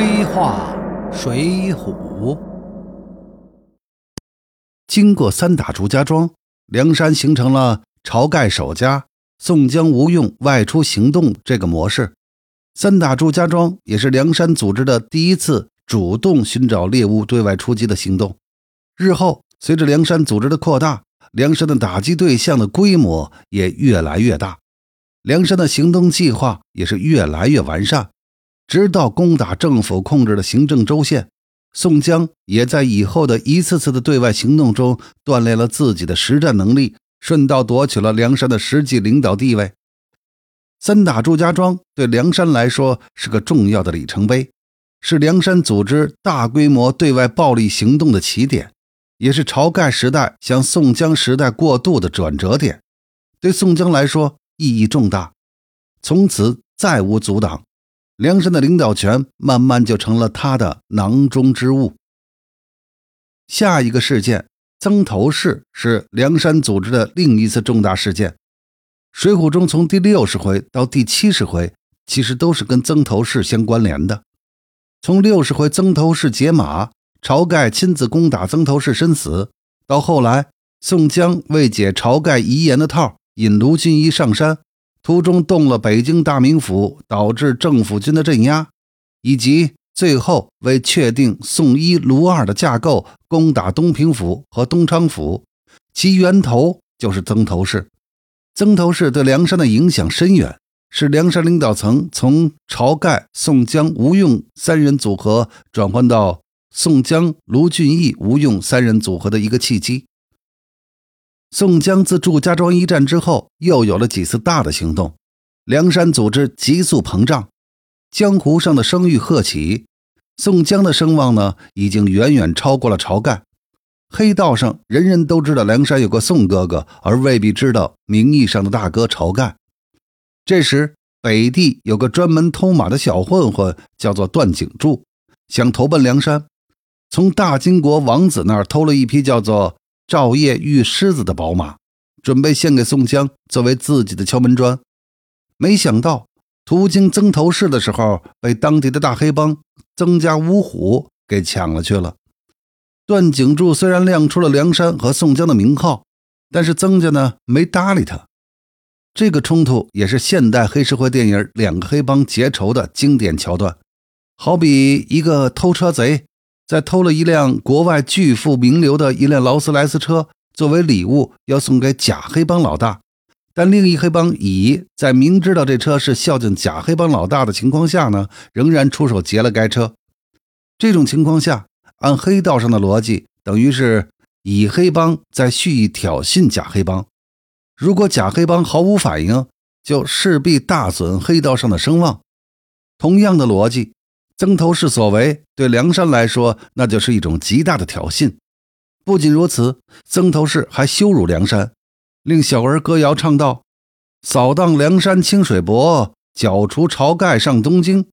黑话水浒。经过三打祝家庄，梁山形成了晁盖守家、宋江、吴用外出行动这个模式。三打祝家庄也是梁山组织的第一次主动寻找猎物对外出击的行动。日后，随着梁山组织的扩大，梁山的打击对象的规模也越来越大，梁山的行动计划也是越来越完善。直到攻打政府控制的行政州县，宋江也在以后的一次次的对外行动中锻炼了自己的实战能力，顺道夺取了梁山的实际领导地位。三打祝家庄对梁山来说是个重要的里程碑，是梁山组织大规模对外暴力行动的起点，也是晁盖时代向宋江时代过渡的转折点。对宋江来说意义重大，从此再无阻挡。梁山的领导权慢慢就成了他的囊中之物。下一个事件，曾头市是梁山组织的另一次重大事件。《水浒》中从第六十回到第七十回，其实都是跟曾头市相关联的。从六十回曾头市解马，晁盖亲自攻打曾头市身死，到后来宋江为解晁盖遗言的套，引卢俊义上山。途中动了北京大名府，导致政府军的镇压，以及最后为确定宋一、卢二的架构，攻打东平府和东昌府，其源头就是曾头市。曾头市对梁山的影响深远，是梁山领导层从晁盖、宋江、吴用三人组合转换到宋江、卢俊义、吴用三人组合的一个契机。宋江自祝家庄一战之后，又有了几次大的行动，梁山组织急速膨胀，江湖上的声誉鹤起。宋江的声望呢，已经远远超过了晁盖。黑道上人人都知道梁山有个宋哥哥，而未必知道名义上的大哥晁盖。这时，北地有个专门偷马的小混混，叫做段景柱，想投奔梁山，从大金国王子那儿偷了一匹叫做。赵夜玉狮子的宝马，准备献给宋江作为自己的敲门砖。没想到途经曾头市的时候，被当地的大黑帮曾家五虎给抢了去了。段景柱虽然亮出了梁山和宋江的名号，但是曾家呢没搭理他。这个冲突也是现代黑社会电影两个黑帮结仇的经典桥段，好比一个偷车贼。在偷了一辆国外巨富名流的一辆劳斯莱斯车作为礼物，要送给假黑帮老大。但另一黑帮乙在明知道这车是孝敬假黑帮老大的情况下呢，仍然出手劫了该车。这种情况下，按黑道上的逻辑，等于是乙黑帮在蓄意挑衅假黑帮。如果假黑帮毫无反应，就势必大损黑道上的声望。同样的逻辑。曾头市所为对梁山来说，那就是一种极大的挑衅。不仅如此，曾头市还羞辱梁山，令小儿歌谣唱道：“扫荡梁山清水泊，剿除晁盖上东京。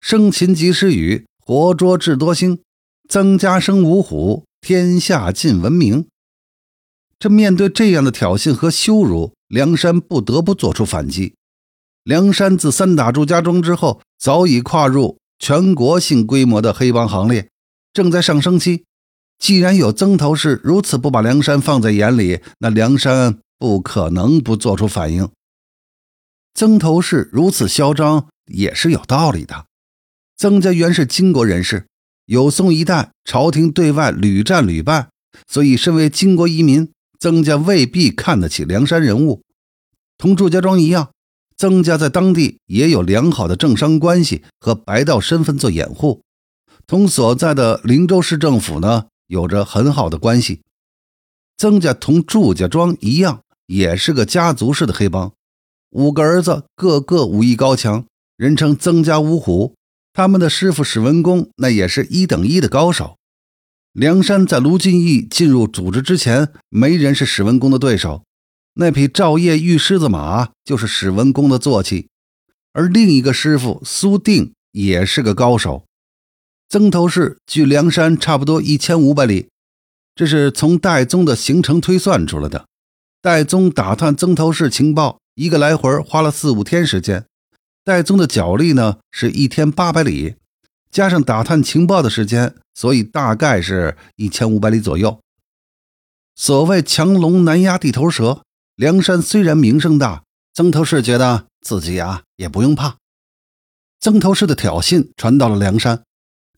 生擒及时雨，活捉智多星。曾家生五虎，天下尽闻名。”这面对这样的挑衅和羞辱，梁山不得不做出反击。梁山自三打祝家庄之后，早已跨入。全国性规模的黑帮行列正在上升期。既然有曾头市如此不把梁山放在眼里，那梁山不可能不做出反应。曾头市如此嚣张也是有道理的。曾家原是金国人士，有宋一代朝廷对外屡战屡败，所以身为金国移民，曾家未必看得起梁山人物。同祝家庄一样。曾家在当地也有良好的政商关系和白道身份做掩护，同所在的灵州市政府呢有着很好的关系。曾家同祝家庄一样，也是个家族式的黑帮，五个儿子个个武艺高强，人称曾家五虎。他们的师傅史文恭那也是一等一的高手。梁山在卢俊义进入组织之前，没人是史文恭的对手。那匹照夜玉狮子马就是史文恭的坐骑，而另一个师傅苏定也是个高手。曾头市距梁山差不多一千五百里，这是从戴宗的行程推算出来的。戴宗打探曾头市情报，一个来回花了四五天时间。戴宗的脚力呢是一天八百里，加上打探情报的时间，所以大概是一千五百里左右。所谓强龙难压地头蛇，梁山虽然名声大，曾头市觉得自己啊也不用怕。曾头市的挑衅传到了梁山，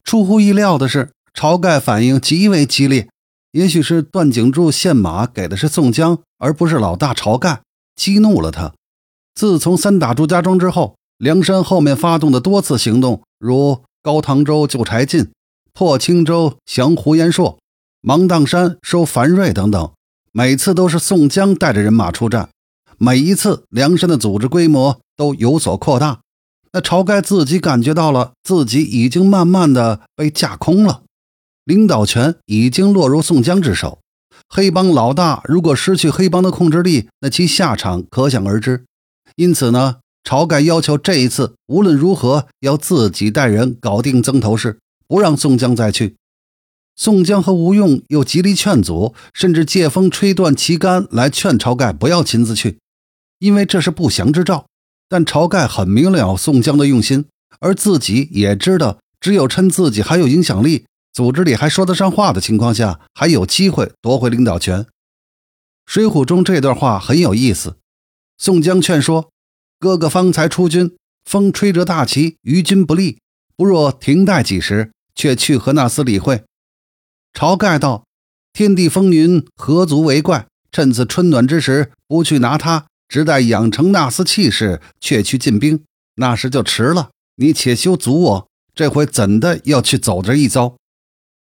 出乎意料的是，晁盖反应极为激烈。也许是段景柱献马给的是宋江，而不是老大晁盖，激怒了他。自从三打祝家庄之后，梁山后面发动的多次行动，如高唐州救柴进、破青州降胡延硕、芒砀山收樊瑞等等，每次都是宋江带着人马出战。每一次，梁山的组织规模都有所扩大。那晁盖自己感觉到了，自己已经慢慢的被架空了。领导权已经落入宋江之手，黑帮老大如果失去黑帮的控制力，那其下场可想而知。因此呢，晁盖要求这一次无论如何要自己带人搞定曾头市，不让宋江再去。宋江和吴用又极力劝阻，甚至借风吹断旗杆来劝晁盖不要亲自去，因为这是不祥之兆。但晁盖很明了宋江的用心，而自己也知道，只有趁自己还有影响力。组织里还说得上话的情况下，还有机会夺回领导权。《水浒》中这段话很有意思。宋江劝说哥哥方才出军，风吹着大旗，于军不利，不若停待几时，却去和那厮理会。晁盖道：“天地风云，何足为怪？趁此春暖之时，不去拿他，只待养成那厮气势，却去进兵，那时就迟了。你且休阻我，这回怎的要去走这一遭？”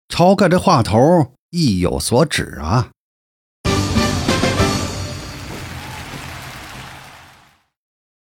晁盖这话头意有所指啊！